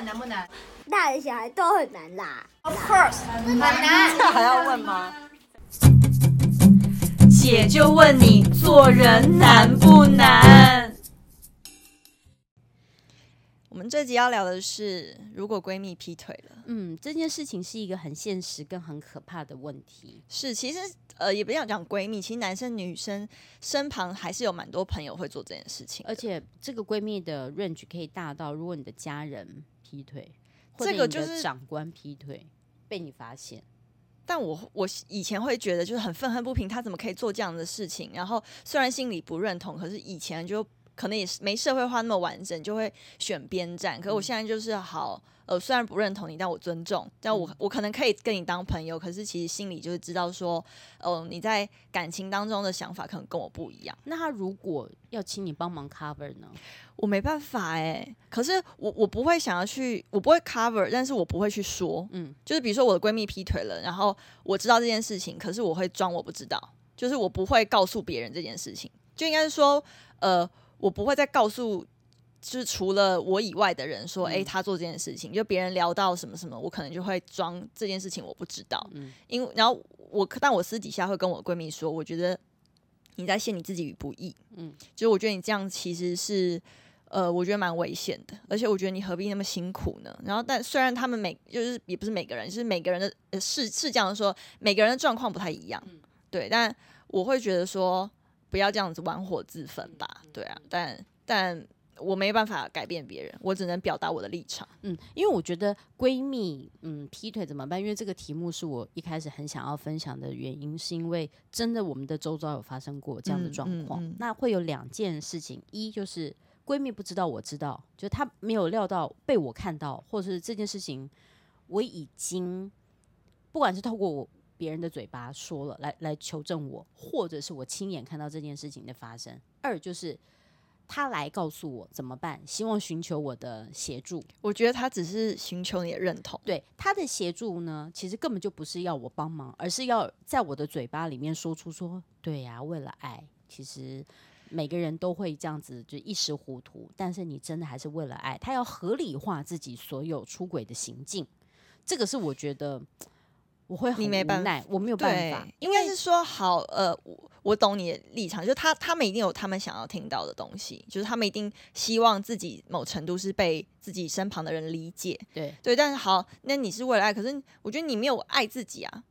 们难不难？大人小孩都很难啦。Of course，很难。这还要问吗？姐就问你，做人难不难？我们这集要聊的是，如果闺蜜劈腿了，嗯，这件事情是一个很现实跟很可怕的问题。是，其实呃，也不要讲闺蜜，其实男生女生身旁还是有蛮多朋友会做这件事情，而且这个闺蜜的 range 可以大到，如果你的家人劈腿，这个就是长官劈腿被你发现。但我我以前会觉得就是很愤恨不平，他怎么可以做这样的事情？然后虽然心里不认同，可是以前就。可能也是没社会化那么完整，就会选边站。可是我现在就是好，呃，虽然不认同你，但我尊重。但我我可能可以跟你当朋友，可是其实心里就是知道说，哦、呃，你在感情当中的想法可能跟我不一样。那他如果要请你帮忙 cover 呢？我没办法哎、欸。可是我我不会想要去，我不会 cover，但是我不会去说。嗯，就是比如说我的闺蜜劈腿了，然后我知道这件事情，可是我会装我不知道，就是我不会告诉别人这件事情。就应该是说，呃。我不会再告诉，就是除了我以外的人说，哎、嗯，他做这件事情，就别人聊到什么什么，我可能就会装这件事情我不知道。嗯，因为然后我，但我私底下会跟我闺蜜说，我觉得你在陷你自己于不义。嗯，就是我觉得你这样其实是，呃，我觉得蛮危险的，而且我觉得你何必那么辛苦呢？然后，但虽然他们每就是也不是每个人，就是每个人的是是这样说，每个人的状况不太一样。嗯，对，但我会觉得说。不要这样子玩火自焚吧，对啊，但但我没办法改变别人，我只能表达我的立场。嗯，因为我觉得闺蜜嗯劈腿怎么办？因为这个题目是我一开始很想要分享的原因，是因为真的我们的周遭有发生过这样的状况。嗯嗯嗯、那会有两件事情，一就是闺蜜不知道我知道，就她没有料到被我看到，或者是这件事情我已经不管是透过我。别人的嘴巴说了，来来求证我，或者是我亲眼看到这件事情的发生。二就是他来告诉我怎么办，希望寻求我的协助。我觉得他只是寻求你的认同。对，他的协助呢，其实根本就不是要我帮忙，而是要在我的嘴巴里面说出说，对呀，为了爱，其实每个人都会这样子，就一时糊涂。但是你真的还是为了爱，他要合理化自己所有出轨的行径。这个是我觉得。我会很无奈，我没有办法。应该是说好，呃，我我懂你的立场，就是他他们一定有他们想要听到的东西，就是他们一定希望自己某程度是被自己身旁的人理解。对对，但是好，那你是为了爱，可是我觉得你没有爱自己啊。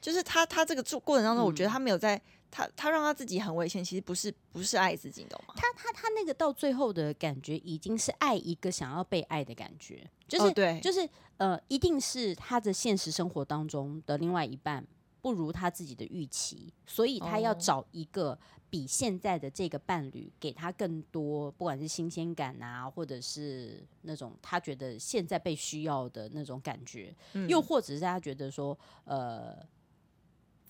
就是他他这个做过程当中，我觉得他没有在。嗯他他让他自己很危险，其实不是不是爱自己，你懂吗？他他他那个到最后的感觉，已经是爱一个想要被爱的感觉，就是、哦、对，就是呃，一定是他的现实生活当中的另外一半不如他自己的预期，所以他要找一个比现在的这个伴侣给他更多，不管是新鲜感啊，或者是那种他觉得现在被需要的那种感觉，嗯、又或者是他觉得说呃。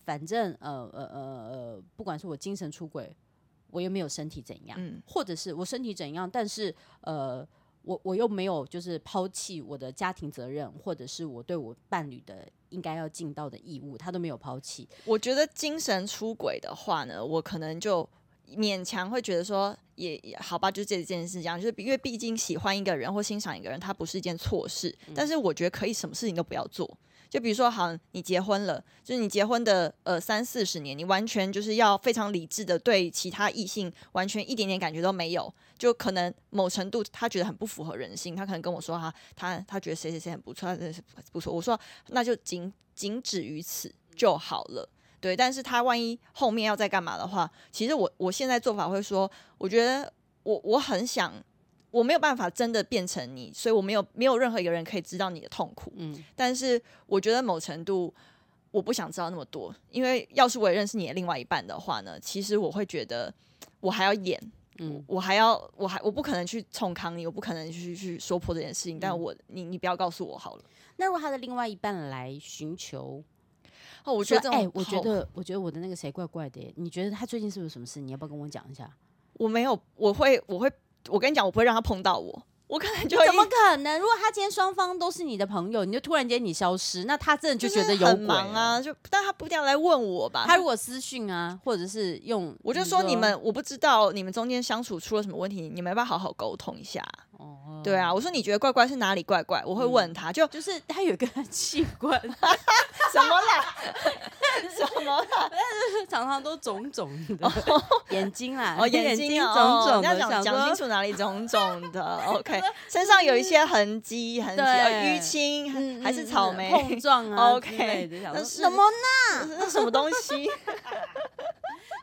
反正呃呃呃呃，不管是我精神出轨，我又没有身体怎样，嗯，或者是我身体怎样，但是呃，我我又没有就是抛弃我的家庭责任，或者是我对我伴侣的应该要尽到的义务，他都没有抛弃。我觉得精神出轨的话呢，我可能就勉强会觉得说也，也好吧，就这件事这样，就是因为毕竟喜欢一个人或欣赏一个人，他不是一件错事，嗯，但是我觉得可以什么事情都不要做。就比如说，好，你结婚了，就是你结婚的呃三四十年，你完全就是要非常理智的对其他异性完全一点点感觉都没有，就可能某程度他觉得很不符合人性，他可能跟我说哈，他他觉得谁谁谁很不错，他真的是不错，我说那就仅仅止于此就好了，对。但是他万一后面要再干嘛的话，其实我我现在做法会说，我觉得我我很想。我没有办法真的变成你，所以我没有没有任何一个人可以知道你的痛苦。嗯，但是我觉得某程度我不想知道那么多，因为要是我也认识你的另外一半的话呢，其实我会觉得我还要演，嗯，我还要我还我不可能去冲康你，我不可能去去说破这件事情。嗯，但我你你不要告诉我好了。那如果他的另外一半来寻求，哦，我觉得哎，我觉得我觉得我的那个谁怪怪的，你觉得他最近是不是有什么事？你要不要跟我讲一下？我没有，我会我会。我跟你讲，我不会让他碰到我，我可能就 怎么可能？如果他今天双方都是你的朋友，你就突然间你消失，那他真的就觉得有鬼，忙啊。就但他不一定要来问我吧？他如果私讯啊，或者是用，我就说你们，我不知道你们中间相处出了什么问题，你们要不要好好沟通一下？哦，对啊，我说你觉得怪怪是哪里怪怪？我会问他，就就是他有个器官，什么啦？什么啦？常常都肿肿的眼睛啦，哦，眼睛肿肿的，要讲讲清楚哪里肿肿的。OK，身上有一些痕迹，痕迹，淤青还是草莓碰撞啊？OK，那什么呢？那什么东西？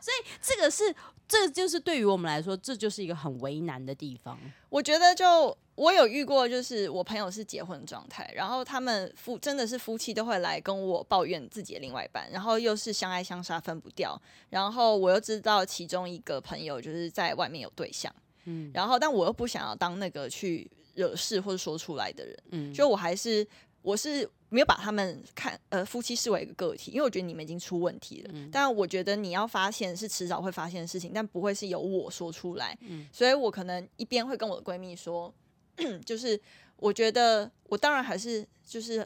所以这个是。这就是对于我们来说，这就是一个很为难的地方。我觉得，就我有遇过，就是我朋友是结婚状态，然后他们夫真的是夫妻都会来跟我抱怨自己的另外一半，然后又是相爱相杀分不掉，然后我又知道其中一个朋友就是在外面有对象，嗯，然后但我又不想要当那个去惹事或者说出来的人，嗯，就我还是我是。没有把他们看呃夫妻视为一个个体，因为我觉得你们已经出问题了。嗯、但我觉得你要发现是迟早会发现的事情，但不会是由我说出来。嗯、所以我可能一边会跟我的闺蜜说，就是我觉得我当然还是就是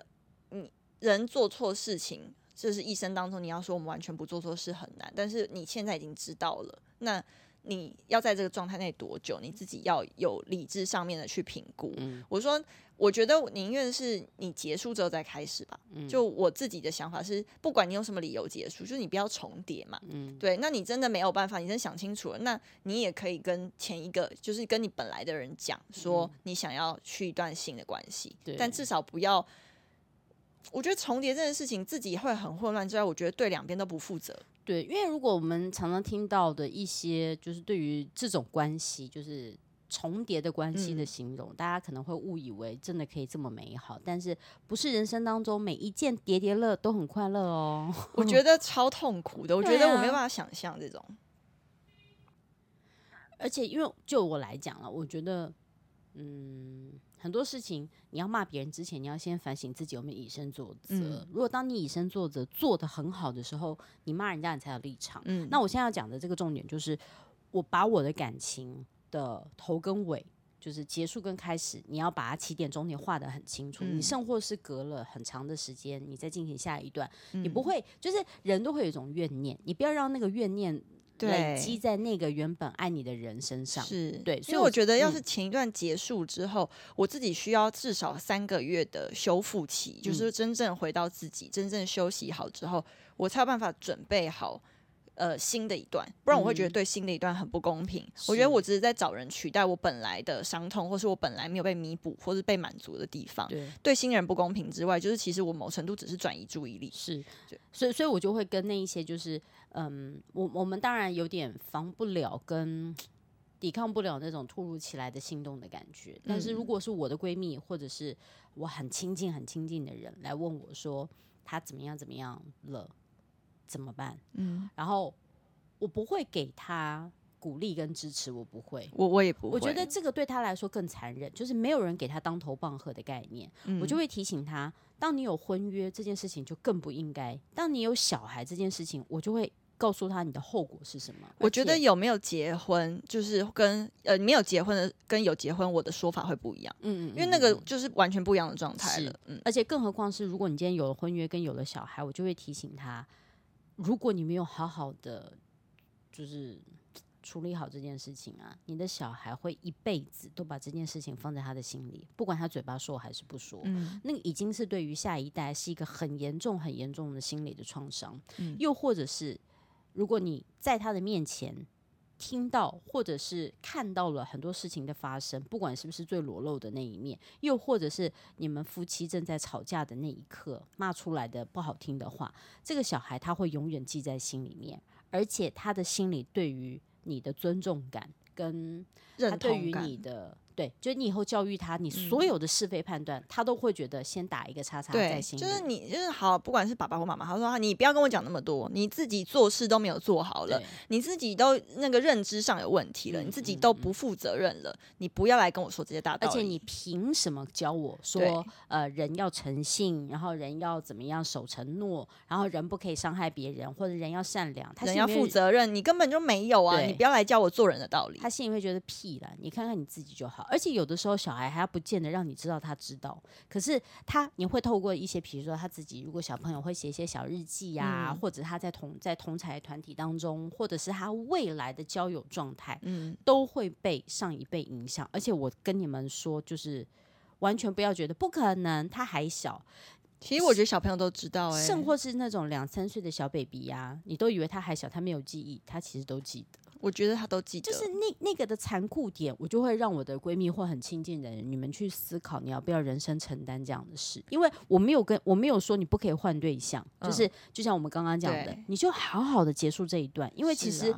你人做错事情，就是一生当中你要说我们完全不做错事很难，但是你现在已经知道了，那你要在这个状态内多久，你自己要有理智上面的去评估。嗯、我说。我觉得宁愿是你结束之后再开始吧。嗯，就我自己的想法是，不管你用什么理由结束，就是你不要重叠嘛。嗯，对。那你真的没有办法，你真的想清楚了，那你也可以跟前一个，就是跟你本来的人讲，说你想要去一段新的关系。对。但至少不要，我觉得重叠这件事情自己会很混乱之外，我觉得对两边都不负责。对，因为如果我们常常听到的一些，就是对于这种关系，就是。重叠的关系的形容，嗯、大家可能会误以为真的可以这么美好，但是不是人生当中每一件叠叠乐都很快乐哦？我觉得超痛苦的，我觉得我没有办法想象这种。啊、而且，因为就我来讲了，我觉得，嗯，很多事情你要骂别人之前，你要先反省自己有没有以身作则。嗯、如果当你以身作则做得很好的时候，你骂人家你才有立场。嗯，那我现在要讲的这个重点就是，我把我的感情。的头跟尾，就是结束跟开始，你要把它起点终点画得很清楚。嗯、你甚或是隔了很长的时间，你再进行下一段，嗯、你不会，就是人都会有一种怨念，你不要让那个怨念累积在那个原本爱你的人身上。是对，所以我觉得，要是前一段结束之后，嗯、我自己需要至少三个月的修复期，就是真正回到自己，真正休息好之后，我才有办法准备好。呃，新的一段，不然我会觉得对新的一段很不公平。嗯、我觉得我只是在找人取代我本来的伤痛，或是我本来没有被弥补或是被满足的地方。对，对新人不公平之外，就是其实我某程度只是转移注意力。是，所以所以我就会跟那一些就是，嗯，我我们当然有点防不了跟抵抗不了那种突如其来的心动的感觉。嗯、但是如果是我的闺蜜或者是我很亲近很亲近的人来问我说她怎么样怎么样了。怎么办？嗯，然后我不会给他鼓励跟支持，我不会，我我也不会。我觉得这个对他来说更残忍，就是没有人给他当头棒喝的概念。嗯，我就会提醒他，当你有婚约这件事情就更不应该；当你有小孩这件事情，我就会告诉他你的后果是什么。我觉得有没有结婚，就是跟呃没有结婚的跟有结婚，我的说法会不一样。嗯，嗯嗯，因为那个就是完全不一样的状态了。嗯，而且更何况是如果你今天有了婚约跟有了小孩，我就会提醒他。如果你没有好好的，就是处理好这件事情啊，你的小孩会一辈子都把这件事情放在他的心里，不管他嘴巴说还是不说，嗯，那个已经是对于下一代是一个很严重、很严重的心理的创伤。嗯，又或者是，如果你在他的面前。听到或者是看到了很多事情的发生，不管是不是最裸露的那一面，又或者是你们夫妻正在吵架的那一刻骂出来的不好听的话，这个小孩他会永远记在心里面，而且他的心里对于你的尊重感跟他对于你的。对，就是你以后教育他，你所有的是非判断，嗯、他都会觉得先打一个叉叉在心里。就是你，就是好，不管是爸爸或妈妈，他说你不要跟我讲那么多，你自己做事都没有做好了，你自己都那个认知上有问题了，嗯、你自己都不负责任了，嗯、你不要来跟我说这些大道理。而且你凭什么教我说，呃，人要诚信，然后人要怎么样守承诺，然后人不可以伤害别人，或者人要善良，他人要负责任，你根本就没有啊！你不要来教我做人的道理。他心里会觉得屁了，你看看你自己就好。而且有的时候小孩还不见得让你知道他知道，可是他你会透过一些，比如说他自己，如果小朋友会写一些小日记呀、啊，嗯、或者他在同在同才团体当中，或者是他未来的交友状态，嗯，都会被上一辈影响。而且我跟你们说，就是完全不要觉得不可能，他还小。其实我觉得小朋友都知道、欸，哎，甚或是那种两三岁的小 baby 呀、啊，你都以为他还小，他没有记忆，他其实都记得。我觉得他都记得，就是那那个的残酷点，我就会让我的闺蜜或很亲近的人，你们去思考，你要不要人生承担这样的事？因为我没有跟我没有说你不可以换对象，嗯、就是就像我们刚刚讲的，你就好好的结束这一段，因为其实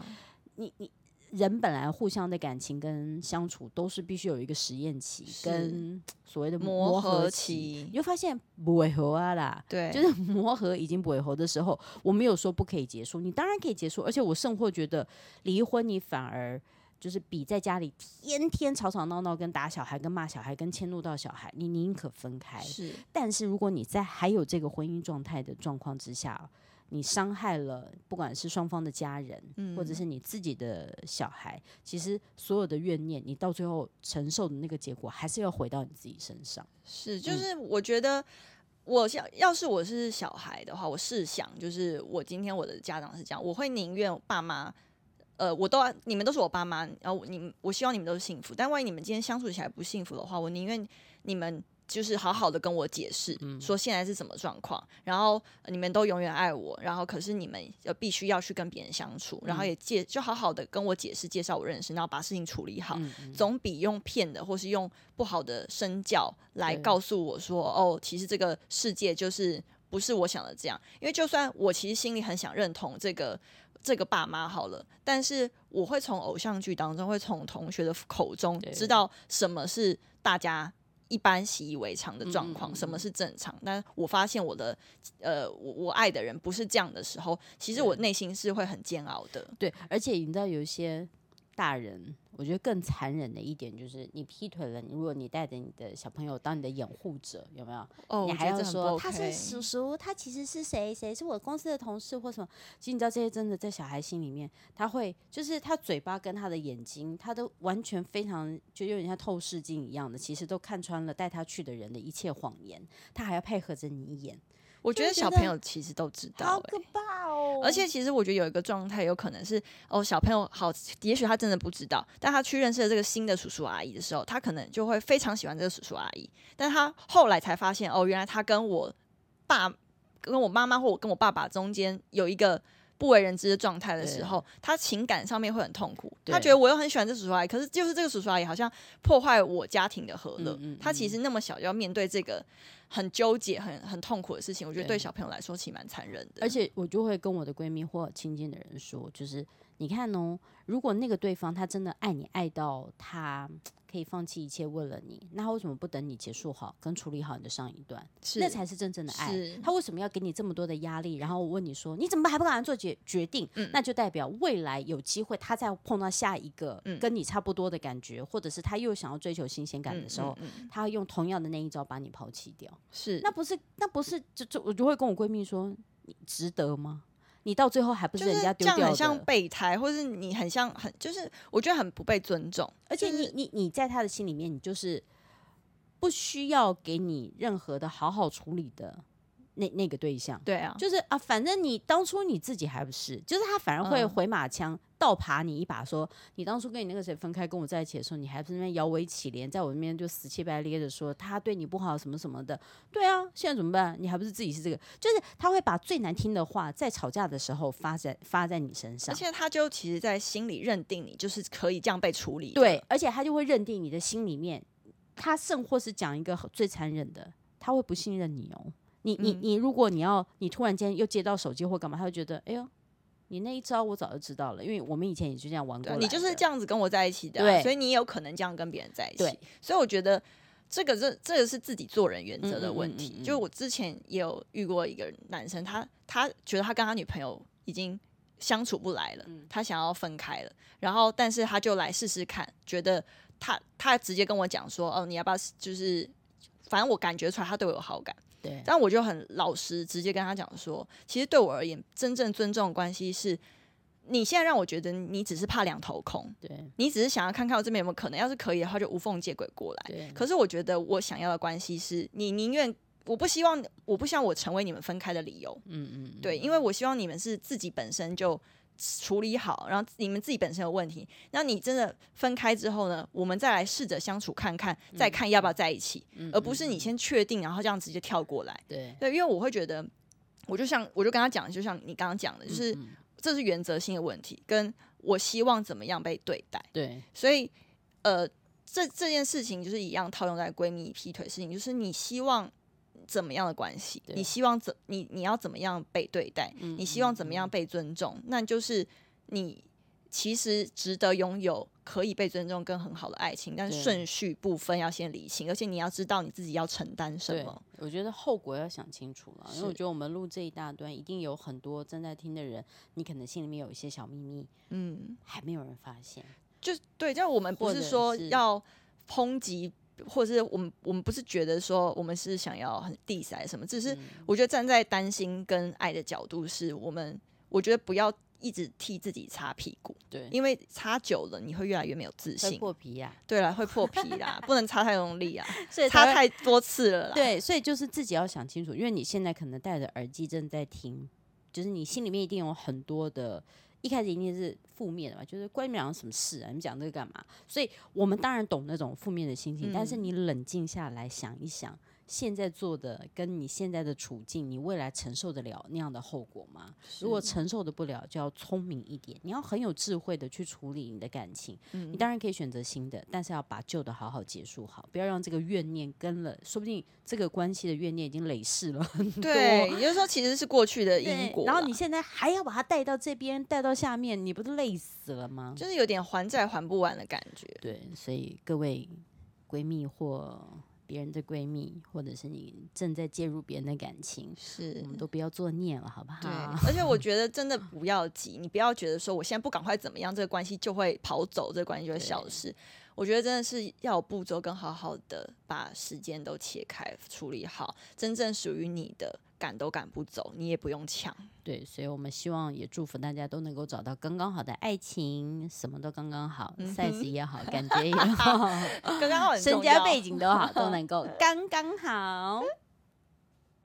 你你。人本来互相的感情跟相处都是必须有一个实验期跟所谓的磨合期，你就发现不会合啊啦，对，就是磨合已经不会合的时候，我没有说不可以结束，你当然可以结束，而且我甚或觉得离婚你反而就是比在家里天天吵吵闹闹跟打小孩跟骂小孩跟迁怒到小孩，你宁可分开。是，但是如果你在还有这个婚姻状态的状况之下。你伤害了不管是双方的家人，嗯、或者是你自己的小孩，其实所有的怨念，你到最后承受的那个结果，还是要回到你自己身上。是，就是我觉得，我想要是我是小孩的话，我试想，就是我今天我的家长是这样，我会宁愿爸妈，呃，我都你们都是我爸妈，然后你我希望你们都是幸福，但万一你们今天相处起来不幸福的话，我宁愿你们。就是好好的跟我解释，说现在是什么状况，然后你们都永远爱我，然后可是你们要必须要去跟别人相处，然后也介就好好的跟我解释，介绍我认识，然后把事情处理好，总比用骗的或是用不好的身教来告诉我说，哦，其实这个世界就是不是我想的这样。因为就算我其实心里很想认同这个这个爸妈好了，但是我会从偶像剧当中，会从同学的口中知道什么是大家。一般习以为常的状况，什么是正常？但我发现我的，呃，我我爱的人不是这样的时候，其实我内心是会很煎熬的。对，而且你知道有一些大人。我觉得更残忍的一点就是，你劈腿了，如果你带着你的小朋友当你的掩护者，有没有？哦，你还要说、OK、他是叔叔，他其实是谁？谁是我公司的同事或什么？其实你知道这些真的在小孩心里面，他会就是他嘴巴跟他的眼睛，他都完全非常就有点像透视镜一样的，其实都看穿了带他去的人的一切谎言，他还要配合着你演。我觉得小朋友其实都知道、欸，好可怕哦！而且其实我觉得有一个状态，有可能是哦，小朋友好，也许他真的不知道，但他去认识了这个新的叔叔阿姨的时候，他可能就会非常喜欢这个叔叔阿姨。但他后来才发现，哦，原来他跟我爸、跟我妈妈或我跟我爸爸中间有一个不为人知的状态的时候，他情感上面会很痛苦。他觉得我又很喜欢这叔叔阿姨，可是就是这个叔叔阿姨好像破坏我家庭的和乐。他其实那么小就要面对这个。很纠结、很很痛苦的事情，我觉得对小朋友来说其实蛮残忍的。而且我就会跟我的闺蜜或亲近的人说，就是你看哦，如果那个对方他真的爱你爱到他可以放弃一切为了你，那他为什么不等你结束好跟处理好你的上一段？是那才是真正的爱。他为什么要给你这么多的压力？然后我问你说，你怎么还不敢做决决定？嗯、那就代表未来有机会，他再碰到下一个跟你差不多的感觉，嗯、或者是他又想要追求新鲜感的时候，嗯嗯嗯、他会用同样的那一招把你抛弃掉。是，那不是，那不是，就就我就会跟我闺蜜说，你值得吗？你到最后还不是人家丢掉的？这样很像备胎，或是你很像很，就是我觉得很不被尊重。而且你你你在他的心里面，你就是不需要给你任何的好好处理的。那那个对象，对啊，就是啊，反正你当初你自己还不是，就是他反而会回马枪倒爬你一把，说你当初跟你那个谁分开，跟我在一起的时候，你还不是那边摇尾乞怜，在我那边就死乞白咧的说他对你不好什么什么的。对啊，现在怎么办？你还不是自己是这个？就是他会把最难听的话在吵架的时候发在发在你身上，而且他就其实，在心里认定你就是可以这样被处理。对，而且他就会认定你的心里面，他甚或是讲一个最残忍的，他会不信任你哦。你你你，如果你要，你突然间又接到手机或干嘛，他会觉得，哎呦，你那一招我早就知道了，因为我们以前也就这样玩过。你就是这样子跟我在一起的，对，所以你也有可能这样跟别人在一起。所以我觉得这个这这个是自己做人原则的问题。嗯嗯嗯嗯，就我之前也有遇过一个男生，他他觉得他跟他女朋友已经相处不来了，嗯、他想要分开了，然后但是他就来试试看，觉得他他直接跟我讲说，哦，你要不要就是，反正我感觉出来他对我有好感。对，但我就很老实，直接跟他讲说，其实对我而言，真正尊重的关系是你现在让我觉得你只是怕两头空，对，你只是想要看看我这边有没有可能，要是可以的话就无缝接轨过来。可是我觉得我想要的关系是你宁愿，我不希望，我不希望我成为你们分开的理由。嗯嗯，对，因为我希望你们是自己本身就处理好，然后你们自己本身有问题，那你真的分开之后呢，我们再来试着相处看看，再看要不要在一起，嗯、而不是你先确定，然后这样直接跳过来。对对，因为我会觉得，我就像我就跟他讲，就像你刚刚讲的，就是。这是原则性的问题，跟我希望怎么样被对待。对，所以呃，这这件事情就是一样套用在闺蜜劈腿事情，就是你希望怎么样的关系？你希望怎你你要怎么样被对待？嗯、你希望怎么样被尊重？嗯、那就是你。其实值得拥有可以被尊重跟很好的爱情，但是顺序部分要先理清，而且你要知道你自己要承担什么。我觉得后果要想清楚了，因为我觉得我们录这一大段，一定有很多正在听的人，你可能心里面有一些小秘密，嗯，还没有人发现。就对，就我们不是说要抨击，或者是我们我们不是觉得说我们是想要很 diss 什么，只是我觉得站在担心跟爱的角度，是我们我觉得不要。一直替自己擦屁股，对，因为擦久了你会越来越没有自信，破皮呀、啊。对了，会破皮啦，不能擦太用力啊，所以擦太多次了啦。对，所以就是自己要想清楚，因为你现在可能戴着耳机正在听，就是你心里面一定有很多的，一开始一定是负面的嘛，就是关你们俩什么事啊？你们讲这个干嘛？所以我们当然懂那种负面的心情，嗯、但是你冷静下来想一想。现在做的跟你现在的处境，你未来承受得了那样的后果吗？如果承受得不了，就要聪明一点，你要很有智慧的去处理你的感情。嗯，你当然可以选择新的，但是要把旧的好好结束好，不要让这个怨念跟了，说不定这个关系的怨念已经累世了很多。对，也就是说其实是过去的 因果，然后你现在还要把它带到这边，带到下面，你不是累死了吗？就是有点还债还不完的感觉。对，所以各位闺蜜或。别人的闺蜜，或者是你正在介入别人的感情，是，我们都不要作孽了，好不好？对，而且我觉得真的不要急，你不要觉得说我现在不赶快怎么样，这个关系就会跑走，这个关系就会消失。我觉得真的是要有步骤，跟好好的把时间都切开处理好，真正属于你的。赶都赶不走，你也不用抢。对，所以我们希望也祝福大家都能够找到刚刚好的爱情，什么都刚刚好、嗯、，size 也好，感觉也 好，刚刚好，身家背景都好，都能够 刚刚好。